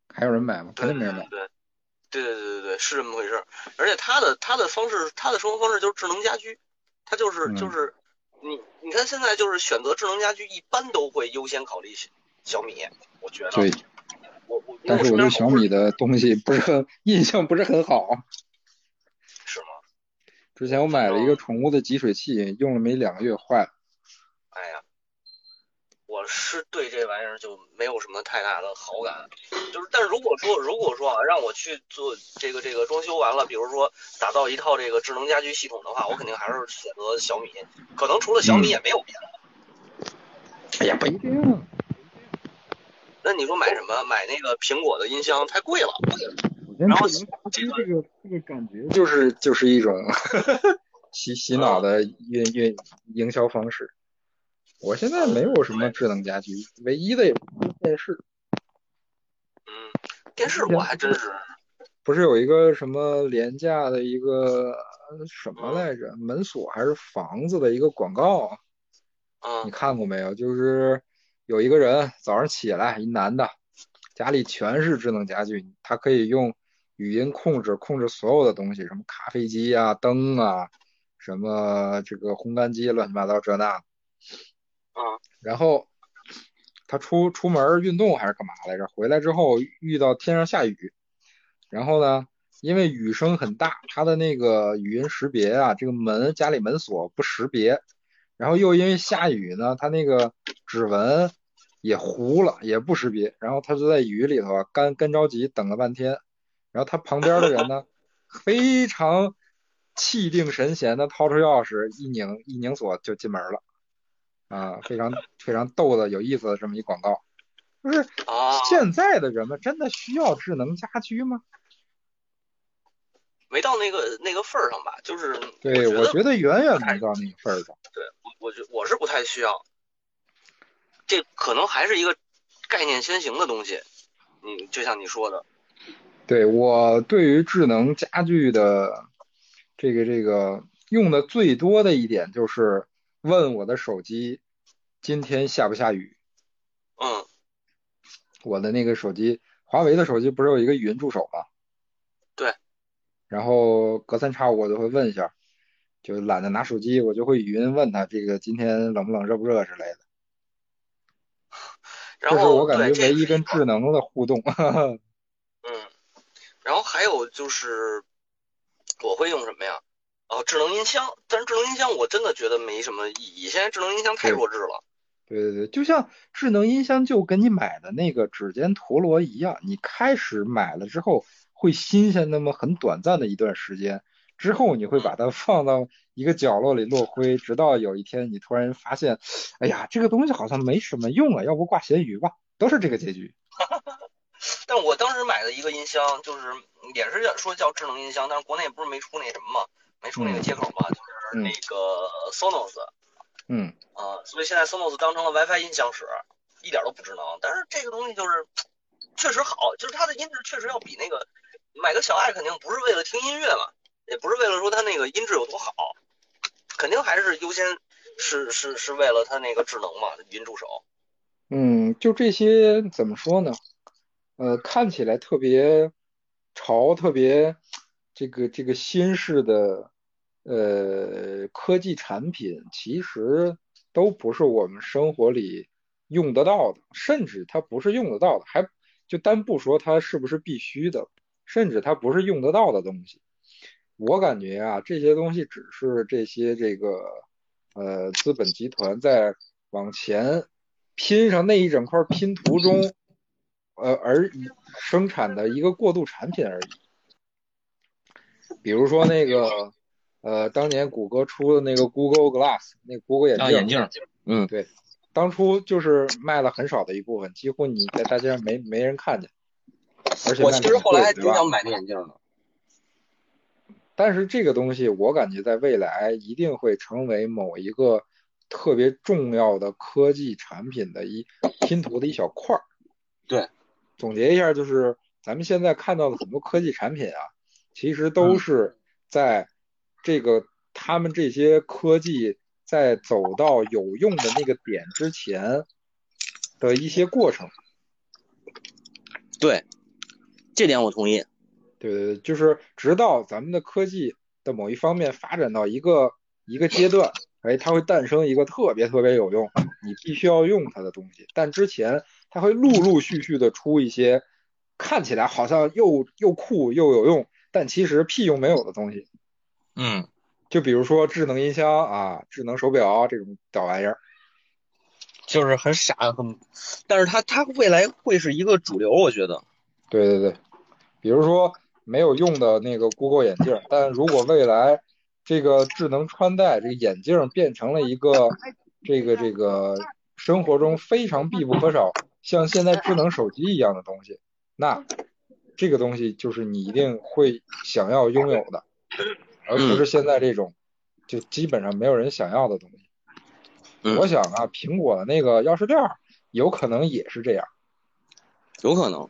还有人买吗？肯定没人买。对对对对对对，是这么回事儿。而且他的他的方式，他的生活方式就是智能家居，他就是嗯就是你你看现在就是选择智能家居，一般都会优先考虑小小米，我觉得。对，我我但是我对小米的东西不是很印象不是很好。是吗？之前我买了一个宠物的集水器，用了没两个月坏了。是对这玩意儿就没有什么太大的好感。就是，但如果说如果说啊，让我去做这个这个装修完了，比如说打造一套这个智能家居系统的话，我肯定还是选择小米。可能除了小米嗯也没有别的。哎呀，不一定。那你说买什么？买那个苹果的音箱太贵了。然后然后这个这个这个感觉就是就是一种 洗洗脑的运运营销方式。我现在没有什么智能家居，唯一的也是电视。嗯电视我还真是，不是有一个什么廉价的一个什么来着，门锁还是房子的一个广告，你嗯看过没有？就是有一个人早上起来，一男的，家里全是智能家居，他可以用语音控制控制所有的东西，什么咖啡机啊、灯啊，什么这个烘干机，乱七八糟这那的。嗯然后他出出门运动还是干嘛来着？回来之后遇到天上下雨，然后呢，因为雨声很大，他的那个语音识别啊，这个门家里门锁不识别，然后又因为下雨呢，他那个指纹也糊了，也不识别，然后他就在雨里头啊干干着急等了半天，然后他旁边的人呢，非常气定神闲的掏出钥匙一拧一拧锁就进门了。啊，非常非常逗的有意思的这么一广告，就是啊，现在的人们真的需要智能家居吗？没到那个那个份儿上吧？就是对，我觉得远远没到那个份儿上。对我我觉我是不太需要，这可能还是一个概念先行的东西。嗯，就像你说的，对，我对于智能家居的这个这个用的最多的一点就是问我的手机今天下不下雨。嗯我的那个手机，华为的手机不是有一个语音助手吗？对。然后隔三差五我就会问一下，就懒得拿手机，我就会语音问他这个今天冷不冷、热不热之类的。然后这是我感觉唯一跟智能的互动。嗯，然后还有就是我会用什么呀？哦，智能音箱，但是智能音箱我真的觉得没什么意义，现在智能音箱太弱智了。对对对，就像智能音箱就跟你买的那个指尖陀螺一样，你开始买了之后会新鲜那么很短暂的一段时间，之后你会把它放到一个角落里落灰，直到有一天你突然发现，哎呀，这个东西好像没什么用了，要不挂咸鱼吧，都是这个结局。但我当时买的一个音箱，就是也是叫说叫智能音箱，但是国内不是没出那什么嘛，没出那个嗯接口嘛，就是嗯那个 Sonos 嗯，啊、所以现在 Sonos 当成了 WiFi 音响使，一点都不智能。但是这个东西就是确实好，就是它的音质确实要比那个买个小爱肯定不是为了听音乐嘛，也不是为了说它那个音质有多好，肯定还是优先是是是为了它那个智能嘛，语音助手。嗯，就这些怎么说呢？呃，看起来特别潮，特别这个这个新式的呃科技产品，其实都不是我们生活里用得到的，甚至它不是用得到的，还就单不说它是不是必须的，甚至它不是用得到的东西。我感觉啊，这些东西只是这些这个呃资本集团在往前拼上那一整块拼图中，呃而生产的一个过渡产品而已。比如说那个呃，当年谷歌出的那个 Google Glass，那个 Google 眼啊，镜，眼镜，嗯，对，当初就是卖了很少的一部分，几乎你在大街上没没人看见，而且我其实后来？挺想买那眼镜的。但是这个东西，我感觉在未来一定会成为某一个特别重要的科技产品的一拼图的一小块儿。对，总结一下，就是咱们现在看到的很多科技产品啊，其实都嗯是在这个他们这些科技在走到有用的那个点之前的一些过程。对，这点我同意。对对对，就是直到咱们的科技的某一方面发展到一个一个阶段，哎，它会诞生一个特别特别有用，你必须要用它的东西。但之前它会陆陆续续的出一些看起来好像又又酷又有用，但其实屁用没有的东西。嗯，就比如说智能音箱啊、智能手表这种屌玩意儿。就是很傻，很，但是它它未来会是一个主流，我觉得。对对对，比如说没有用的那个 Google 眼镜，但如果未来这个智能穿戴这个眼镜变成了一个这个这个生活中非常必不可少，像现在智能手机一样的东西，那这个东西就是你一定会想要拥有的，而不是现在这种就基本上没有人想要的东西。嗯我想啊，苹果的那个钥匙链儿有可能也是这样。有可能。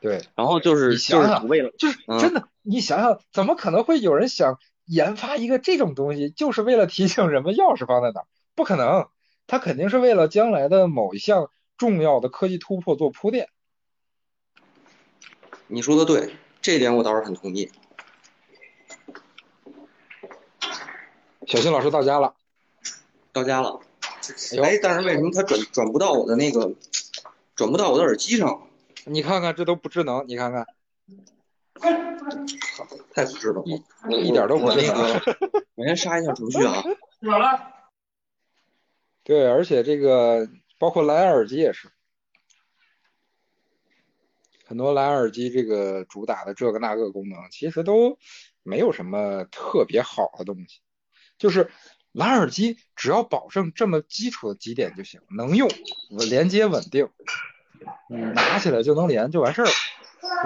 对，然后就是你想想就是为了就是嗯真的，你想想，怎么可能会有人想研发一个这种东西，就是为了提醒人们钥匙放在哪儿？不可能，它肯定是为了将来的某一项重要的科技突破做铺垫。你说的对，这一点我倒是很同意。小新老师到家了，到家了，哎但是为什么他转转不到我的那个，转不到我的耳机上？你看看这都不智能，你看看 太不智能了，一一点都不那智能。个，我先杀一下程序啊。对，而且这个包括蓝牙耳机也是，很多蓝牙耳机这个主打的这个那个功能，其实都没有什么特别好的东西。就是蓝牙耳机只要保证这么基础的几点就行，能用，连接稳定，嗯拿起来就能连就完事儿了，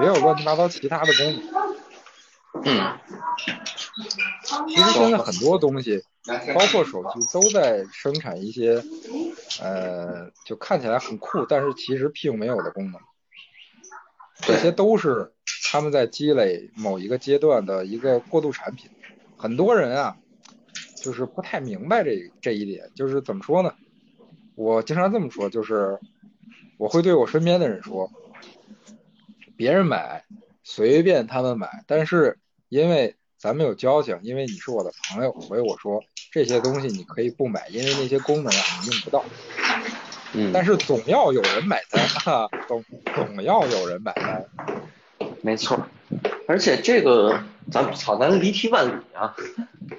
别有乱七八糟其他的功能。嗯，其实现在很多东西，包括手机，都在生产一些，呃，就看起来很酷，但是其实并没有的功能。这些都是他们在积累某一个阶段的一个过渡产品。很多人啊，就是不太明白这这一点，就是怎么说呢？我经常这么说，就是我会对我身边的人说，别人买随便他们买，但是因为咱们有交情，因为你是我的朋友，所以我说这些东西你可以不买，因为那些功能啊你用不到。嗯，但是总要有人买单啊，总总要有人买单。没错，而且这个咱操，咱离题万里啊。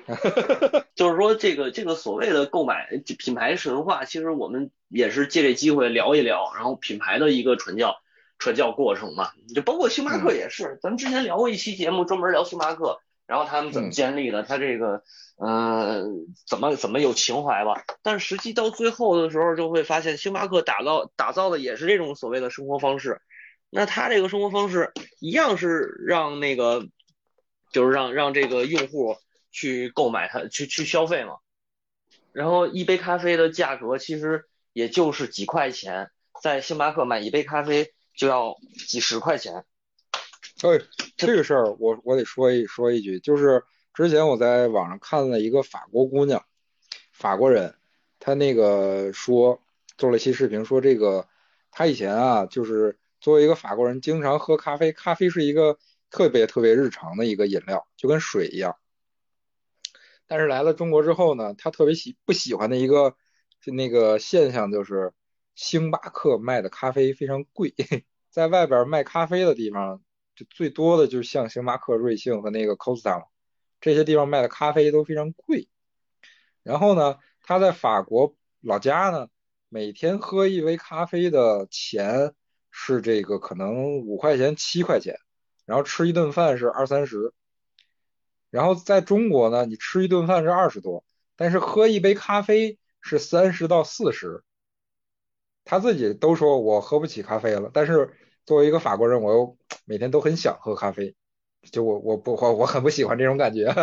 就是说，这个这个所谓的购买品牌神话，其实我们也是借这机会聊一聊，然后品牌的一个传教传教过程嘛。就包括星巴克也是，咱们之前聊过一期节目，专门聊星巴克，然后他们怎么建立的，他这个呃怎么怎么有情怀吧。但是实际到最后的时候，就会发现星巴克打造打造的也是这种所谓的生活方式。那他这个生活方式一样是让那个，就是让让这个用户去购买它，去去消费嘛。然后一杯咖啡的价格其实也就是几块钱，在星巴克买一杯咖啡就要几十块钱。哎，这个事儿我我得说一说一句，就是之前我在网上看了一个法国姑娘，法国人，她那个说做了一期视频，说这个她以前啊，就是作为一个法国人，经常喝咖啡，咖啡是一个特别特别日常的一个饮料，就跟水一样。但是来了中国之后呢，她特别喜不喜欢的一个那个现象就是，星巴克卖的咖啡非常贵，在外边卖咖啡的地方。就最多的就是像星巴克、瑞幸和那个 Costa 这些地方卖的咖啡都非常贵。然后呢，他在法国老家呢，每天喝一杯咖啡的钱是这个可能五块钱、七块钱，然后吃一顿饭是二三十。然后在中国呢，你吃一顿饭是二十多，但是喝一杯咖啡是三十到四十。他自己都说我喝不起咖啡了，但是。作为一个法国人，我又 每天都很想喝咖啡，就我我不我我很不喜欢这种感觉。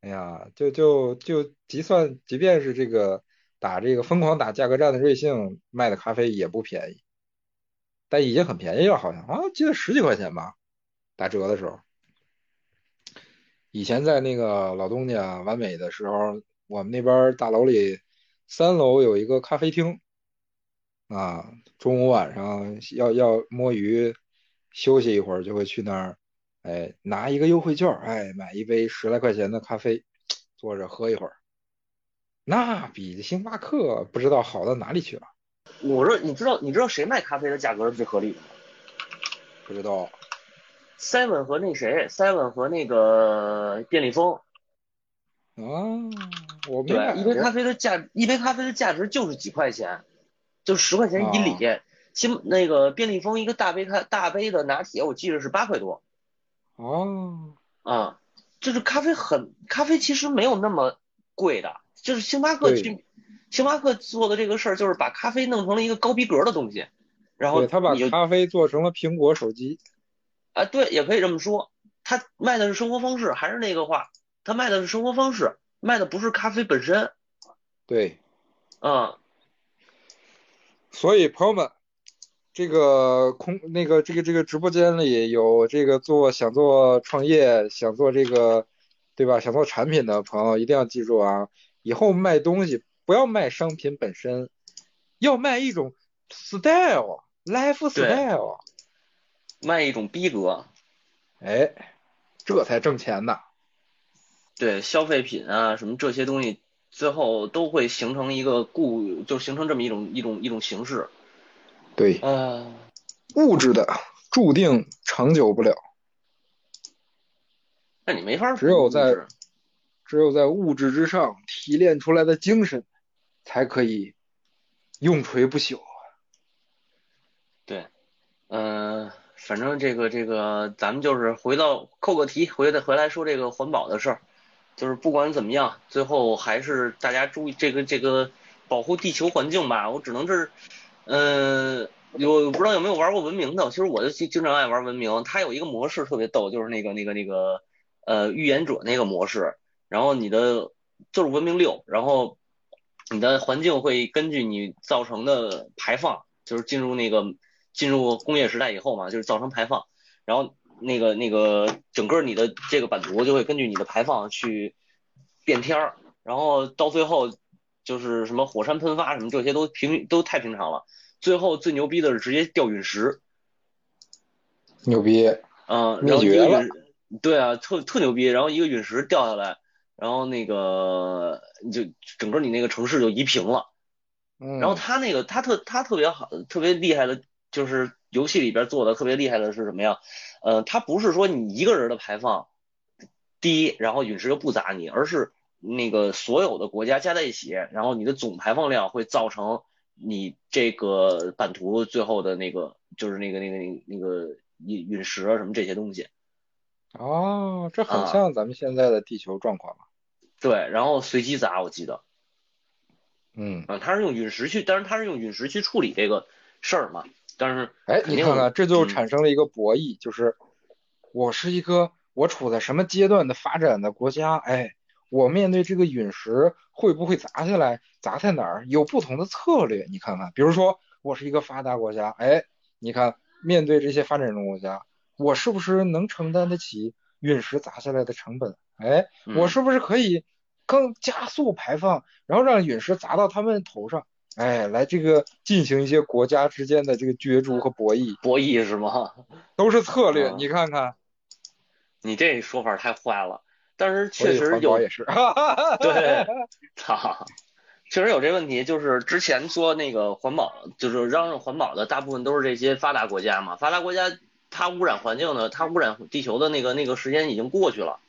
哎呀，就就就即算，即便是这个打这个疯狂打价格战的瑞幸卖的咖啡也不便宜，但已经很便宜了，好像啊，记得十几块钱吧，打折的时候。以前在那个老东家完美的时候，我们那边大楼里三楼有一个咖啡厅。啊，中午晚上要要摸鱼，休息一会儿就会去那儿，哎，拿一个优惠券，哎，买一杯十来块钱的咖啡，坐着喝一会儿，那比星巴克不知道好到哪里去了。我说，你知道你知道谁卖咖啡的价格是最合理的吗？不知道。Seven 和那谁，Seven 和那个便利蜂。啊，我没对，一杯咖啡的价，一杯咖啡的价值就是几块钱。就十块钱一里，新、哦、那个便利蜂一个大杯咖大杯的拿铁，我记得是八块多。哦，啊，就是咖啡很咖啡其实没有那么贵的，就是星巴克去星巴克做的这个事儿，就是把咖啡弄成了一个高逼格的东西，然后他把咖啡做成了苹果手机。啊，对，也可以这么说，他卖的是生活方式，还是那个话，他卖的是生活方式，卖的不是咖啡本身。对，嗯。所以，朋友们，这个空那个这个这个直播间里有这个做想做创业想做这个对吧？想做产品的朋友一定要记住啊，以后卖东西不要卖商品本身，要卖一种 style lifestyle，卖一种逼格，哎，这才挣钱呢。对，消费品啊什么这些东西，最后都会形成一个固，就形成这么一种一种一种形式。对，呃，物质的注定长久不了，那你没法只有在只有在物质之上提炼出来的精神，才可以永垂不朽。对，嗯、反正这个这个，咱们就是回到扣个题，回来回来说这个环保的事儿，就是不管怎么样，最后还是大家注意这个这个保护地球环境吧。我只能是，嗯、有不知道有没有玩过文明的？其实我就经经常爱玩文明，它有一个模式特别逗，就是那个那个那个呃预言者那个模式，然后你的就是文明六，然后你的环境会根据你造成的排放，就是进入那个进入工业时代以后嘛，就是造成排放，然后那个那个整个你的这个版图就会根据你的排放去变天儿，然后到最后就是什么火山喷发什么这些都平都太平常了，最后最牛逼的是直接掉陨石，牛逼！嗯，灭然后一个陨，对啊，特特牛逼，然后一个陨石掉下来，然后那个就整个你那个城市就夷平了。嗯，然后他那个他特他特别好，特别厉害的，就是游戏里边做的特别厉害的是什么呀？呃，它不是说你一个人的排放低，然后陨石就不砸你，而是那个所有的国家加在一起，然后你的总排放量会造成你这个版图最后的那个就是那个那个那个那个陨陨石啊什么这些东西。哦，这很啊像咱们现在的地球状况嘛。对，然后随机砸，我记得，嗯，啊，他是用陨石去，但是他是用陨石去处理这个事儿嘛，但是哎，你看看，这就嗯产生了一个博弈，就是我是一个我处在什么阶段的发展的国家，哎，我面对这个陨石会不会砸下来，砸在哪儿，有不同的策略。你看看，比如说我是一个发达国家，哎，你看面对这些发展中国家，我是不是能承担得起陨石砸下来的成本？哎，我嗯是不是可以更加速排放，然后让陨石砸到他们头上？哎，来这个进行一些国家之间的这个角逐和博弈，博弈是吗？都是策略。啊你看看，你这说法太坏了，但是确实有也是。对，操，确实有这问题。就是之前说那个环保，就是嚷嚷环保的，大部分都是这些发达国家嘛。发达国家它污染环境的，它污染地球的那个那个时间已经过去了，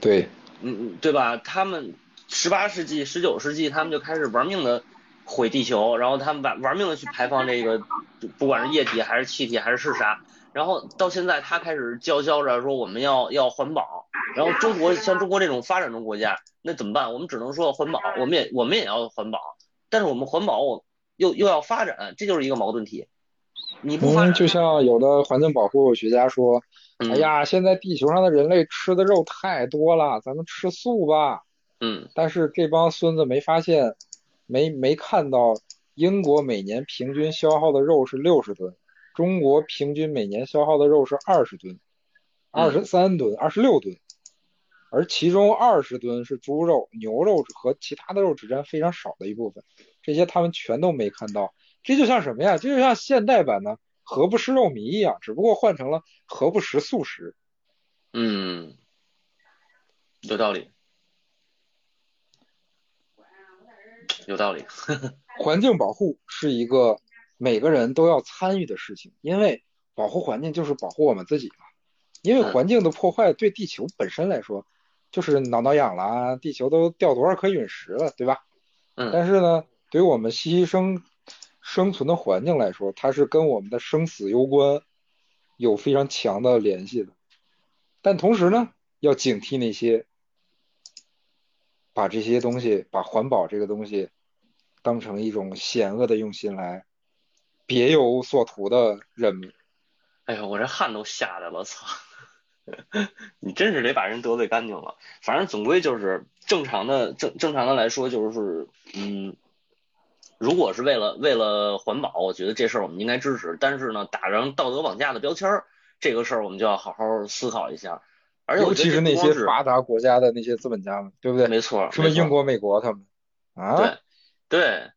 对，嗯嗯，对吧？他们十八世纪、十九世纪，他们就开始玩命的毁地球，然后他们玩玩命的去排放这个，不管是液体还是气体还是是啥。然后到现在，他开始叫嚣着说我们要要环保。然后中国像中国这种发展中国家，那怎么办？我们只能说环保，我们也我们也要环保，但是我们环保我又又要发展，这就是一个矛盾体。你不发嗯，就像有的环境保护学家说，嗯哎呀，现在地球上的人类吃的肉太多了，咱们吃素吧。嗯但是这帮孙子没发现，没没看到英国每年平均消耗的肉是六十吨，中国平均每年消耗的肉是二十吨，二十三吨、二十六吨，而其中二十吨是猪肉、牛肉和其他的肉只占非常少的一部分，这些他们全都没看到。这就像什么呀？这就像现代版的何不食肉糜一样，只不过换成了何不食素食。嗯，有道理，有道理。环境保护是一个每个人都要参与的事情，因为保护环境就是保护我们自己嘛。因为嗯环境的破坏对地球本身来说，就是挠挠痒了，地球都掉多少颗陨石了，对吧？嗯但是呢，对于我们牺牲生存的环境来说，它是跟我们的生死攸关，有非常强的联系的。但同时呢，要警惕那些把这些东西，把环保这个东西当成一种险恶的用心来别有所图的人们。哎呦，我这汗都下来了，操！你真是得把人得罪干净了。反正总归就是正常的正正常的来说，就是嗯，如果是为了为了环保，我觉得这事儿我们应该支持。但是呢，打上道德绑架的标签儿，这个事儿我们就要好好思考一下。而且尤其是那些发达国家的那些资本家们，对不对？没错，什么英国、美国他们啊，对，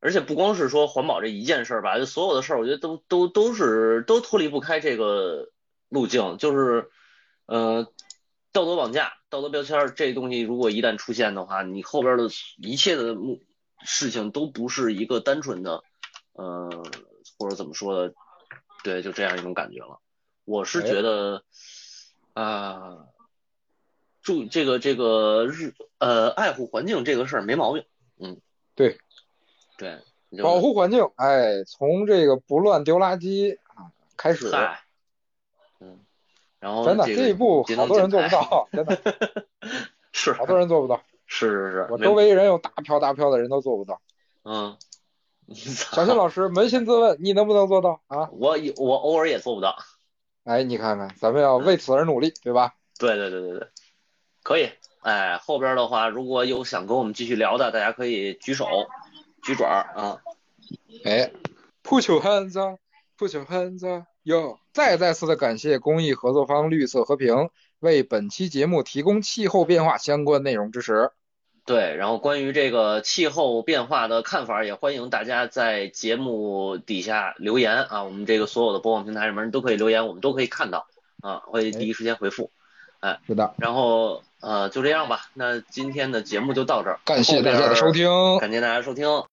而且不光是说环保这一件事儿吧，就所有的事儿，我觉得都都都是都脱离不开这个路径，就是呃道德绑架、道德标签儿这东西，如果一旦出现的话，你后边的一切的目事情都不是一个单纯的呃或者怎么说的，对，就这样一种感觉了。我是觉得。啊，注这个这个日呃爱护环境这个事儿没毛病，嗯，对，对，保护环境，哎，从这个不乱丢垃圾啊开始，嗯，然后真的这一步 好多人做不到，真的，是好多人做不到，是是是，我周围人有大票大票的人都做不到，嗯，小新老师扪心自问，你能不能做到啊？我我偶尔也做不到。哎，你看看，咱们要为此而努力，对吧？对对对对对，可以。哎，后边的话，如果有想跟我们继续聊的，大家可以举手、举爪啊。哎，Put your hands up，Put your hands up，哟！再再次的感谢公益合作方绿色和平为本期节目提供气候变化相关内容支持。对，然后关于这个气候变化的看法，也欢迎大家在节目底下留言啊。我们这个所有的播放平台上面都可以留言，我们都可以看到啊，会第一时间回复。哎，是的。然后呃，就这样吧，那今天的节目就到这儿，感谢大家的收听，感谢大家收听。